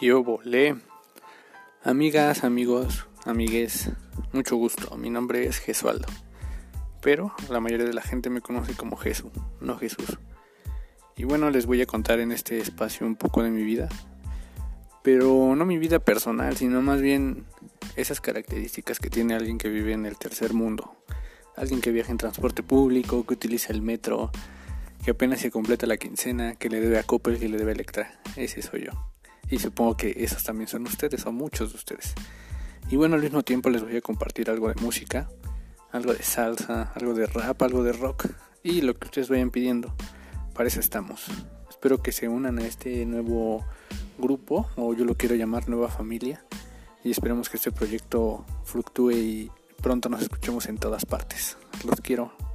¿Qué volé? Amigas, amigos, amigues, mucho gusto. Mi nombre es Jesualdo. Pero la mayoría de la gente me conoce como Jesús, no Jesús. Y bueno, les voy a contar en este espacio un poco de mi vida. Pero no mi vida personal, sino más bien esas características que tiene alguien que vive en el tercer mundo. Alguien que viaja en transporte público, que utiliza el metro, que apenas se completa la quincena, que le debe a Coppel, que le debe a Electra. Ese soy yo. Y supongo que esos también son ustedes o muchos de ustedes. Y bueno, al mismo tiempo les voy a compartir algo de música, algo de salsa, algo de rap, algo de rock y lo que ustedes vayan pidiendo. Para eso estamos. Espero que se unan a este nuevo grupo, o yo lo quiero llamar nueva familia. Y esperemos que este proyecto fluctúe y pronto nos escuchemos en todas partes. Los quiero.